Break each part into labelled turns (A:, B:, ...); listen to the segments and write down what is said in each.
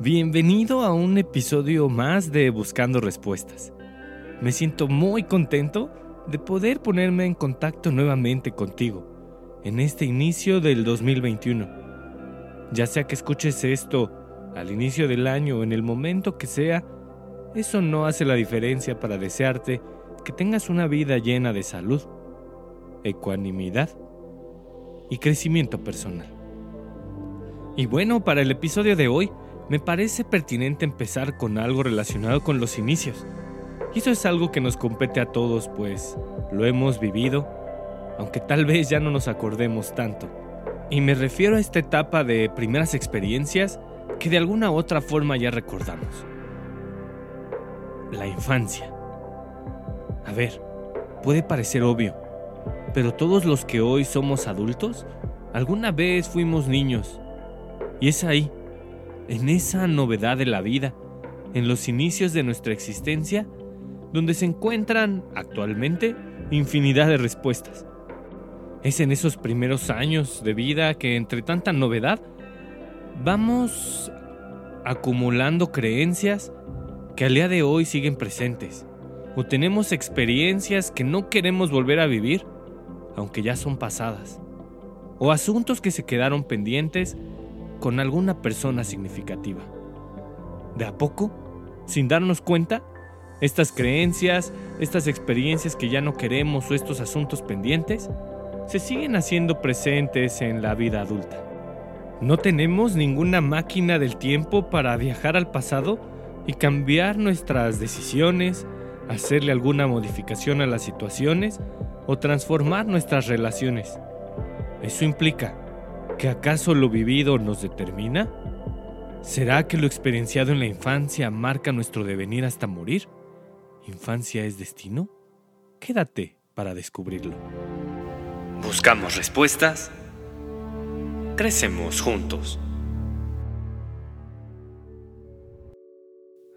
A: bienvenido a un episodio más de Buscando Respuestas. Me siento muy contento de poder ponerme en contacto nuevamente contigo en este inicio del 2021. Ya sea que escuches esto al inicio del año o en el momento que sea, eso no hace la diferencia para desearte que tengas una vida llena de salud, ecuanimidad y crecimiento personal. Y bueno, para el episodio de hoy, me parece pertinente empezar con algo relacionado con los inicios. Y eso es algo que nos compete a todos, pues lo hemos vivido, aunque tal vez ya no nos acordemos tanto. Y me refiero a esta etapa de primeras experiencias que de alguna otra forma ya recordamos. La infancia. A ver, puede parecer obvio, pero todos los que hoy somos adultos, alguna vez fuimos niños. Y es ahí, en esa novedad de la vida, en los inicios de nuestra existencia, donde se encuentran actualmente infinidad de respuestas. Es en esos primeros años de vida que entre tanta novedad vamos acumulando creencias que al día de hoy siguen presentes, o tenemos experiencias que no queremos volver a vivir, aunque ya son pasadas, o asuntos que se quedaron pendientes con alguna persona significativa. De a poco, sin darnos cuenta, estas creencias, estas experiencias que ya no queremos o estos asuntos pendientes, se siguen haciendo presentes en la vida adulta. No tenemos ninguna máquina del tiempo para viajar al pasado y cambiar nuestras decisiones, hacerle alguna modificación a las situaciones o transformar nuestras relaciones. ¿Eso implica que acaso lo vivido nos determina? ¿Será que lo experienciado en la infancia marca nuestro devenir hasta morir? ¿Infancia es destino? Quédate para descubrirlo. Buscamos respuestas. Crecemos juntos.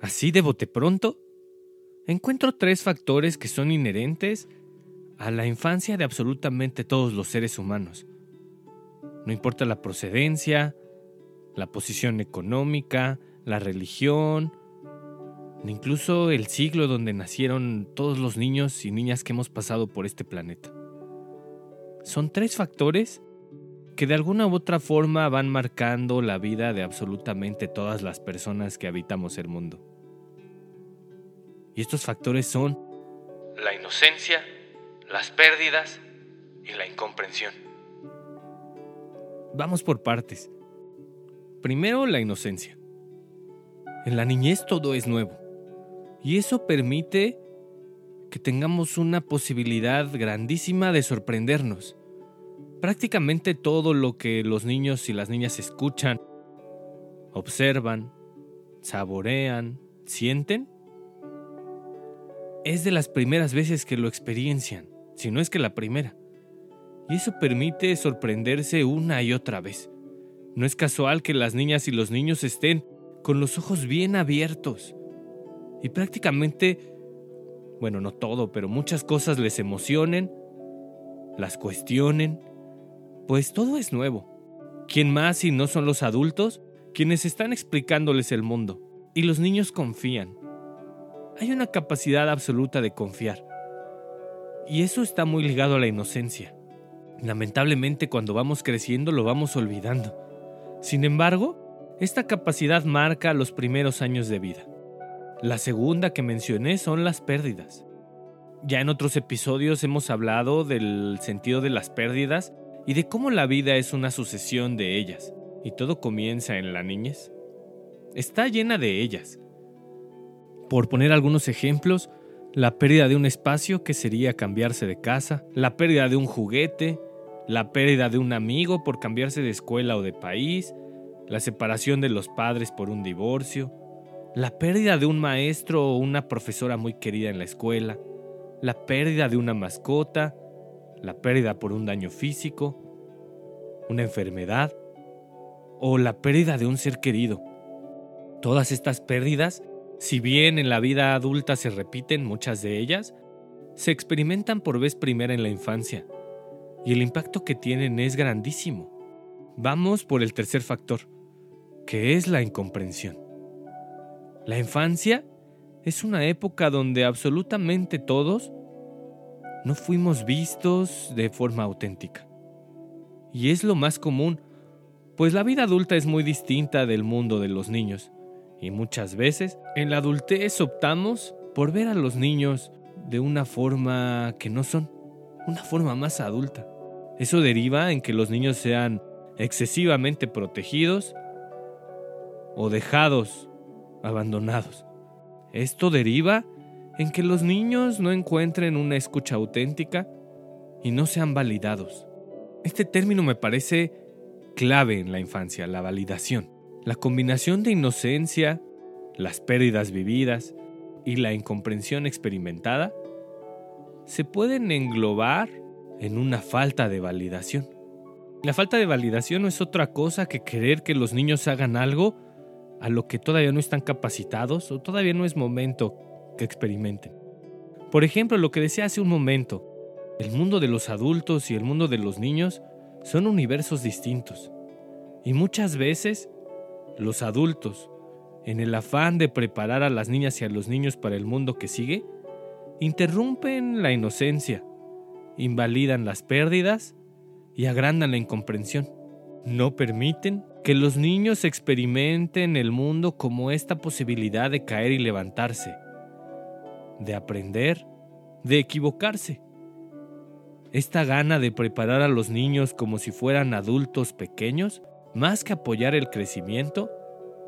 A: Así de bote pronto, encuentro tres factores que son inherentes a la infancia de absolutamente todos los seres humanos. No importa la procedencia, la posición económica, la religión, incluso el siglo donde nacieron todos los niños y niñas que hemos pasado por este planeta. Son tres factores que de alguna u otra forma van marcando la vida de absolutamente todas las personas que habitamos el mundo. Y estos factores son la inocencia, las pérdidas y la incomprensión. Vamos por partes. Primero, la inocencia. En la niñez todo es nuevo. Y eso permite que tengamos una posibilidad grandísima de sorprendernos. Prácticamente todo lo que los niños y las niñas escuchan, observan, saborean, sienten, es de las primeras veces que lo experiencian, si no es que la primera. Y eso permite sorprenderse una y otra vez. No es casual que las niñas y los niños estén con los ojos bien abiertos, y prácticamente, bueno, no todo, pero muchas cosas les emocionen, las cuestionen, pues todo es nuevo. ¿Quién más si no son los adultos quienes están explicándoles el mundo? Y los niños confían. Hay una capacidad absoluta de confiar. Y eso está muy ligado a la inocencia. Lamentablemente cuando vamos creciendo lo vamos olvidando. Sin embargo, esta capacidad marca los primeros años de vida. La segunda que mencioné son las pérdidas. Ya en otros episodios hemos hablado del sentido de las pérdidas y de cómo la vida es una sucesión de ellas, y todo comienza en la niñez. Está llena de ellas. Por poner algunos ejemplos, la pérdida de un espacio que sería cambiarse de casa, la pérdida de un juguete, la pérdida de un amigo por cambiarse de escuela o de país, la separación de los padres por un divorcio, la pérdida de un maestro o una profesora muy querida en la escuela, la pérdida de una mascota, la pérdida por un daño físico, una enfermedad o la pérdida de un ser querido. Todas estas pérdidas, si bien en la vida adulta se repiten muchas de ellas, se experimentan por vez primera en la infancia y el impacto que tienen es grandísimo. Vamos por el tercer factor, que es la incomprensión. La infancia es una época donde absolutamente todos no fuimos vistos de forma auténtica. Y es lo más común, pues la vida adulta es muy distinta del mundo de los niños, y muchas veces en la adultez optamos por ver a los niños de una forma que no son, una forma más adulta. Eso deriva en que los niños sean excesivamente protegidos o dejados, abandonados. Esto deriva en que los niños no encuentren una escucha auténtica y no sean validados. Este término me parece clave en la infancia, la validación. La combinación de inocencia, las pérdidas vividas y la incomprensión experimentada se pueden englobar en una falta de validación. La falta de validación no es otra cosa que querer que los niños hagan algo a lo que todavía no están capacitados o todavía no es momento que experimenten. Por ejemplo, lo que decía hace un momento, el mundo de los adultos y el mundo de los niños son universos distintos. Y muchas veces los adultos, en el afán de preparar a las niñas y a los niños para el mundo que sigue, interrumpen la inocencia, invalidan las pérdidas y agrandan la incomprensión. No permiten que los niños experimenten el mundo como esta posibilidad de caer y levantarse, de aprender, de equivocarse. Esta gana de preparar a los niños como si fueran adultos pequeños, más que apoyar el crecimiento,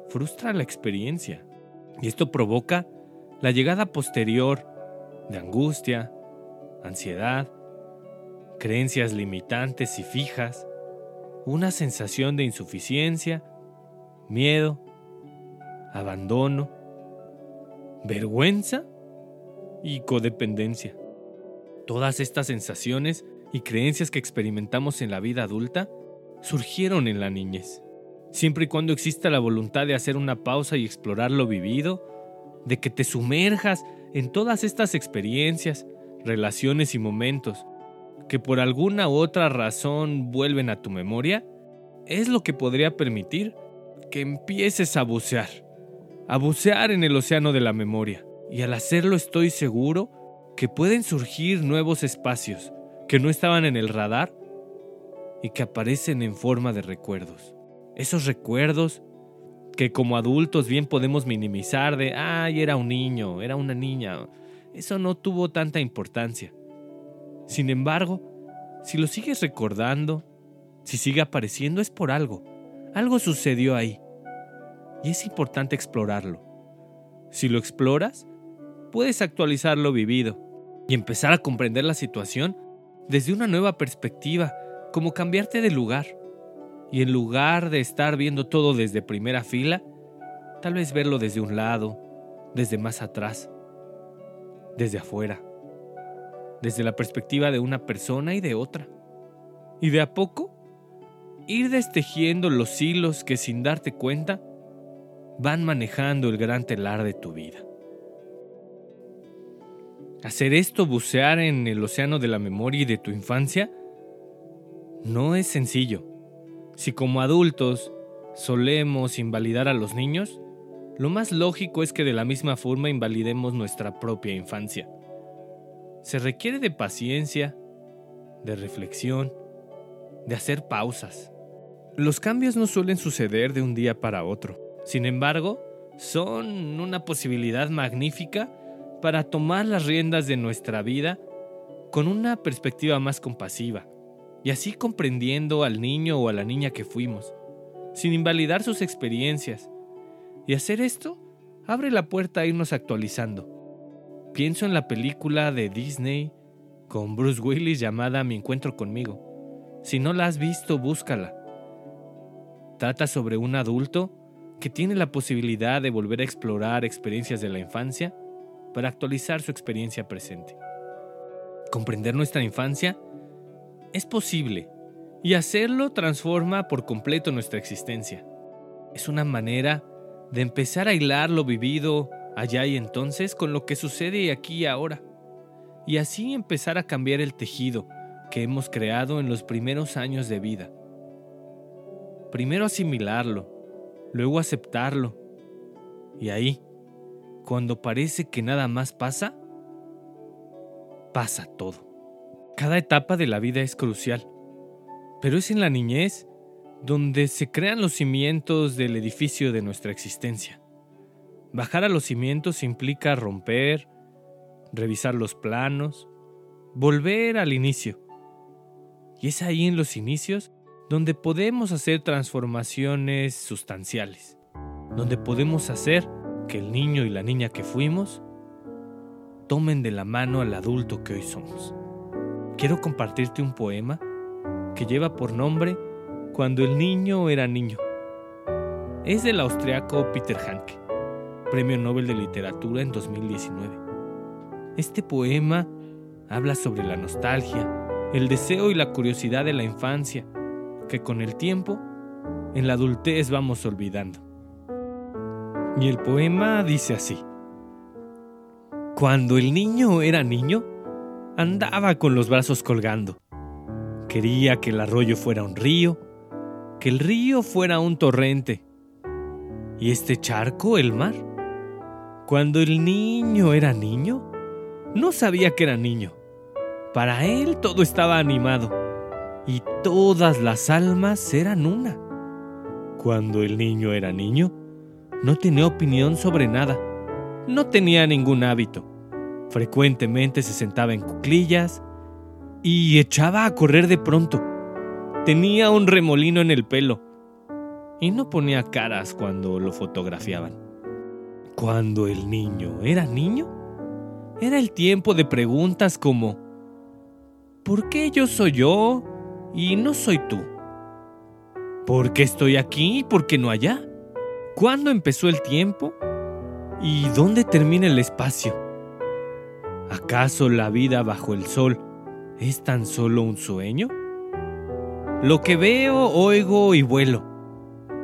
A: frustra la experiencia. Y esto provoca la llegada posterior de angustia, ansiedad, creencias limitantes y fijas, una sensación de insuficiencia, miedo, abandono, vergüenza y codependencia. Todas estas sensaciones y creencias que experimentamos en la vida adulta surgieron en la niñez. Siempre y cuando exista la voluntad de hacer una pausa y explorar lo vivido, de que te sumerjas en todas estas experiencias, relaciones y momentos, que por alguna u otra razón vuelven a tu memoria, es lo que podría permitir que empieces a bucear, a bucear en el océano de la memoria. Y al hacerlo estoy seguro que pueden surgir nuevos espacios que no estaban en el radar y que aparecen en forma de recuerdos. Esos recuerdos que como adultos bien podemos minimizar de, ay, era un niño, era una niña. Eso no tuvo tanta importancia. Sin embargo, si lo sigues recordando, si sigue apareciendo es por algo. Algo sucedió ahí. Y es importante explorarlo. Si lo exploras, puedes actualizar lo vivido y empezar a comprender la situación desde una nueva perspectiva, como cambiarte de lugar. Y en lugar de estar viendo todo desde primera fila, tal vez verlo desde un lado, desde más atrás, desde afuera desde la perspectiva de una persona y de otra. Y de a poco, ir destejiendo los hilos que sin darte cuenta van manejando el gran telar de tu vida. Hacer esto, bucear en el océano de la memoria y de tu infancia, no es sencillo. Si como adultos solemos invalidar a los niños, lo más lógico es que de la misma forma invalidemos nuestra propia infancia se requiere de paciencia, de reflexión, de hacer pausas. Los cambios no suelen suceder de un día para otro. Sin embargo, son una posibilidad magnífica para tomar las riendas de nuestra vida con una perspectiva más compasiva, y así comprendiendo al niño o a la niña que fuimos, sin invalidar sus experiencias. Y hacer esto abre la puerta a irnos actualizando. Pienso en la película de Disney con Bruce Willis llamada Mi encuentro conmigo. Si no la has visto, búscala. Trata sobre un adulto que tiene la posibilidad de volver a explorar experiencias de la infancia para actualizar su experiencia presente. Comprender nuestra infancia es posible y hacerlo transforma por completo nuestra existencia. Es una manera de empezar a hilar lo vivido allá y entonces con lo que sucede aquí y ahora, y así empezar a cambiar el tejido que hemos creado en los primeros años de vida. Primero asimilarlo, luego aceptarlo, y ahí, cuando parece que nada más pasa, pasa todo. Cada etapa de la vida es crucial, pero es en la niñez donde se crean los cimientos del edificio de nuestra existencia. Bajar a los cimientos implica romper, revisar los planos, volver al inicio. Y es ahí en los inicios donde podemos hacer transformaciones sustanciales, donde podemos hacer que el niño y la niña que fuimos tomen de la mano al adulto que hoy somos. Quiero compartirte un poema que lleva por nombre Cuando el niño era niño. Es del austriaco Peter Hanke, Premio Nobel de Literatura en 2019. Este poema habla sobre la nostalgia, el deseo y la curiosidad de la infancia, que con el tiempo, en la adultez vamos olvidando. Y el poema dice así. Cuando el niño era niño, andaba con los brazos colgando. Quería que el arroyo fuera un río, que el río fuera un torrente y este charco el mar. Cuando el niño era niño, no sabía que era niño. Para él todo estaba animado y todas las almas eran una. Cuando el niño era niño, no tenía opinión sobre nada, no tenía ningún hábito. Frecuentemente se sentaba en cuclillas y echaba a correr de pronto. Tenía un remolino en el pelo y no ponía caras cuando lo fotografiaban. Cuando el niño era niño, era el tiempo de preguntas como ¿Por qué yo soy yo y no soy tú? ¿Por qué estoy aquí y por qué no allá? ¿Cuándo empezó el tiempo? ¿Y dónde termina el espacio? ¿Acaso la vida bajo el sol es tan solo un sueño? Lo que veo, oigo y vuelo,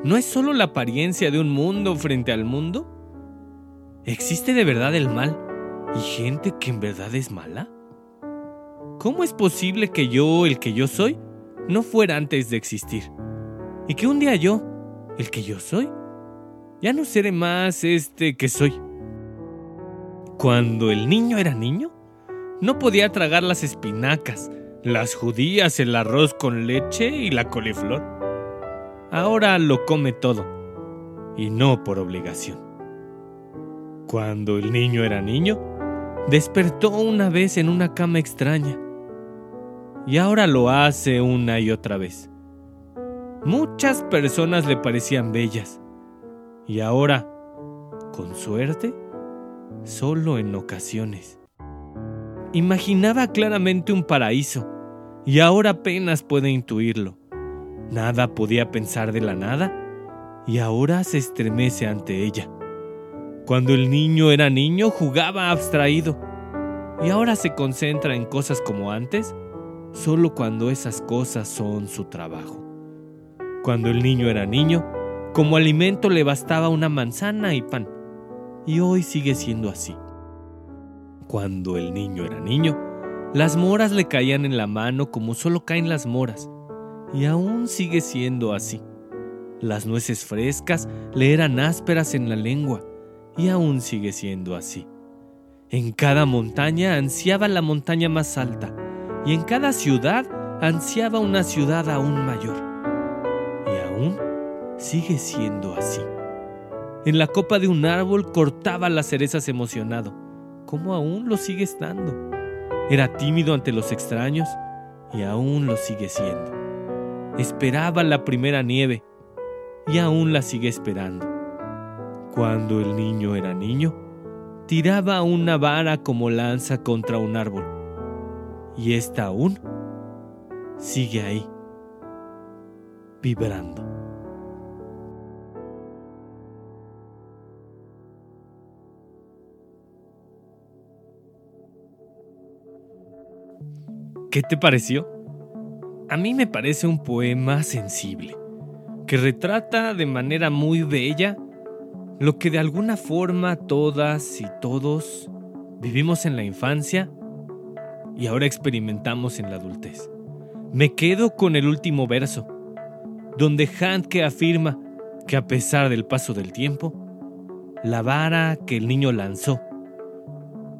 A: ¿no es solo la apariencia de un mundo frente al mundo? ¿Existe de verdad el mal y gente que en verdad es mala? ¿Cómo es posible que yo, el que yo soy, no fuera antes de existir? Y que un día yo, el que yo soy, ya no seré más este que soy. Cuando el niño era niño, no podía tragar las espinacas, las judías, el arroz con leche y la coliflor. Ahora lo come todo, y no por obligación. Cuando el niño era niño, despertó una vez en una cama extraña, y ahora lo hace una y otra vez. Muchas personas le parecían bellas, y ahora, con suerte, solo en ocasiones. Imaginaba claramente un paraíso y ahora apenas puede intuirlo. Nada podía pensar de la nada y ahora se estremece ante ella. Cuando el niño era niño jugaba abstraído y ahora se concentra en cosas como antes, solo cuando esas cosas son su trabajo. Cuando el niño era niño, como alimento le bastaba una manzana y pan y hoy sigue siendo así. Cuando el niño era niño, las moras le caían en la mano como solo caen las moras, y aún sigue siendo así. Las nueces frescas le eran ásperas en la lengua, y aún sigue siendo así. En cada montaña ansiaba la montaña más alta, y en cada ciudad ansiaba una ciudad aún mayor. Y aún sigue siendo así. En la copa de un árbol cortaba las cerezas emocionado, como aún lo sigue estando. Era tímido ante los extraños y aún lo sigue siendo. Esperaba la primera nieve y aún la sigue esperando. Cuando el niño era niño, tiraba una vara como lanza contra un árbol. Y esta aún sigue ahí, vibrando. ¿Qué te pareció? A mí me parece un poema sensible, que retrata de manera muy bella lo que de alguna forma todas y todos vivimos en la infancia y ahora experimentamos en la adultez. Me quedo con el último verso, donde Handke afirma que a pesar del paso del tiempo, la vara que el niño lanzó,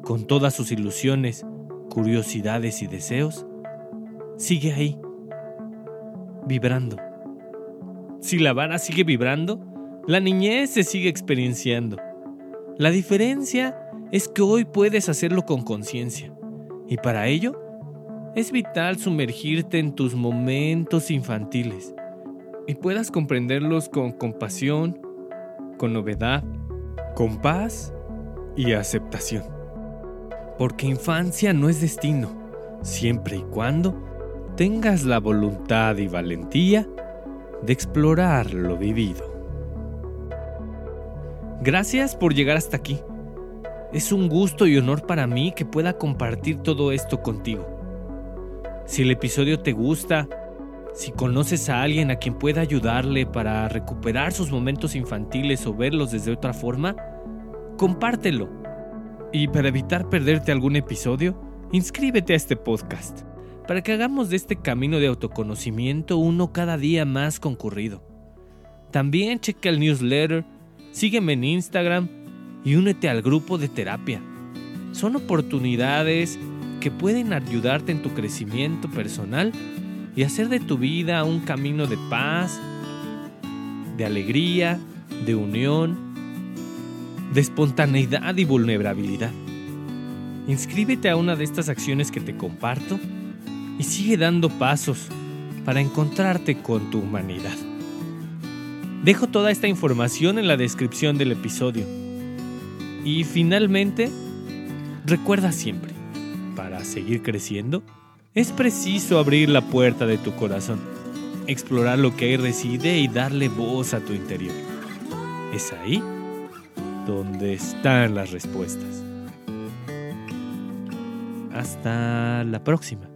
A: con todas sus ilusiones, curiosidades y deseos, sigue ahí, vibrando. Si la vara sigue vibrando, la niñez se sigue experienciando. La diferencia es que hoy puedes hacerlo con conciencia. Y para ello, es vital sumergirte en tus momentos infantiles y puedas comprenderlos con compasión, con novedad, con paz y aceptación. Porque infancia no es destino, siempre y cuando tengas la voluntad y valentía de explorar lo vivido. Gracias por llegar hasta aquí. Es un gusto y honor para mí que pueda compartir todo esto contigo. Si el episodio te gusta, si conoces a alguien a quien pueda ayudarle para recuperar sus momentos infantiles o verlos desde otra forma, compártelo. Y para evitar perderte algún episodio, inscríbete a este podcast, para que hagamos de este camino de autoconocimiento uno cada día más concurrido. También checa el newsletter sígueme en Instagram y únete al grupo de terapia. Son oportunidades que pueden ayudarte en tu crecimiento personal y hacer de tu vida un camino de paz, de alegría, de unión, de espontaneidad y vulnerabilidad. Inscríbete a una de estas acciones que te comparto y sigue dando pasos para encontrarte con tu humanidad. Dejo toda esta información en la descripción del episodio. Y finalmente, recuerda siempre, para seguir creciendo, es preciso abrir la puerta de tu corazón, explorar lo que ahí reside y darle voz a tu interior. Es ahí donde están las respuestas. Hasta la próxima.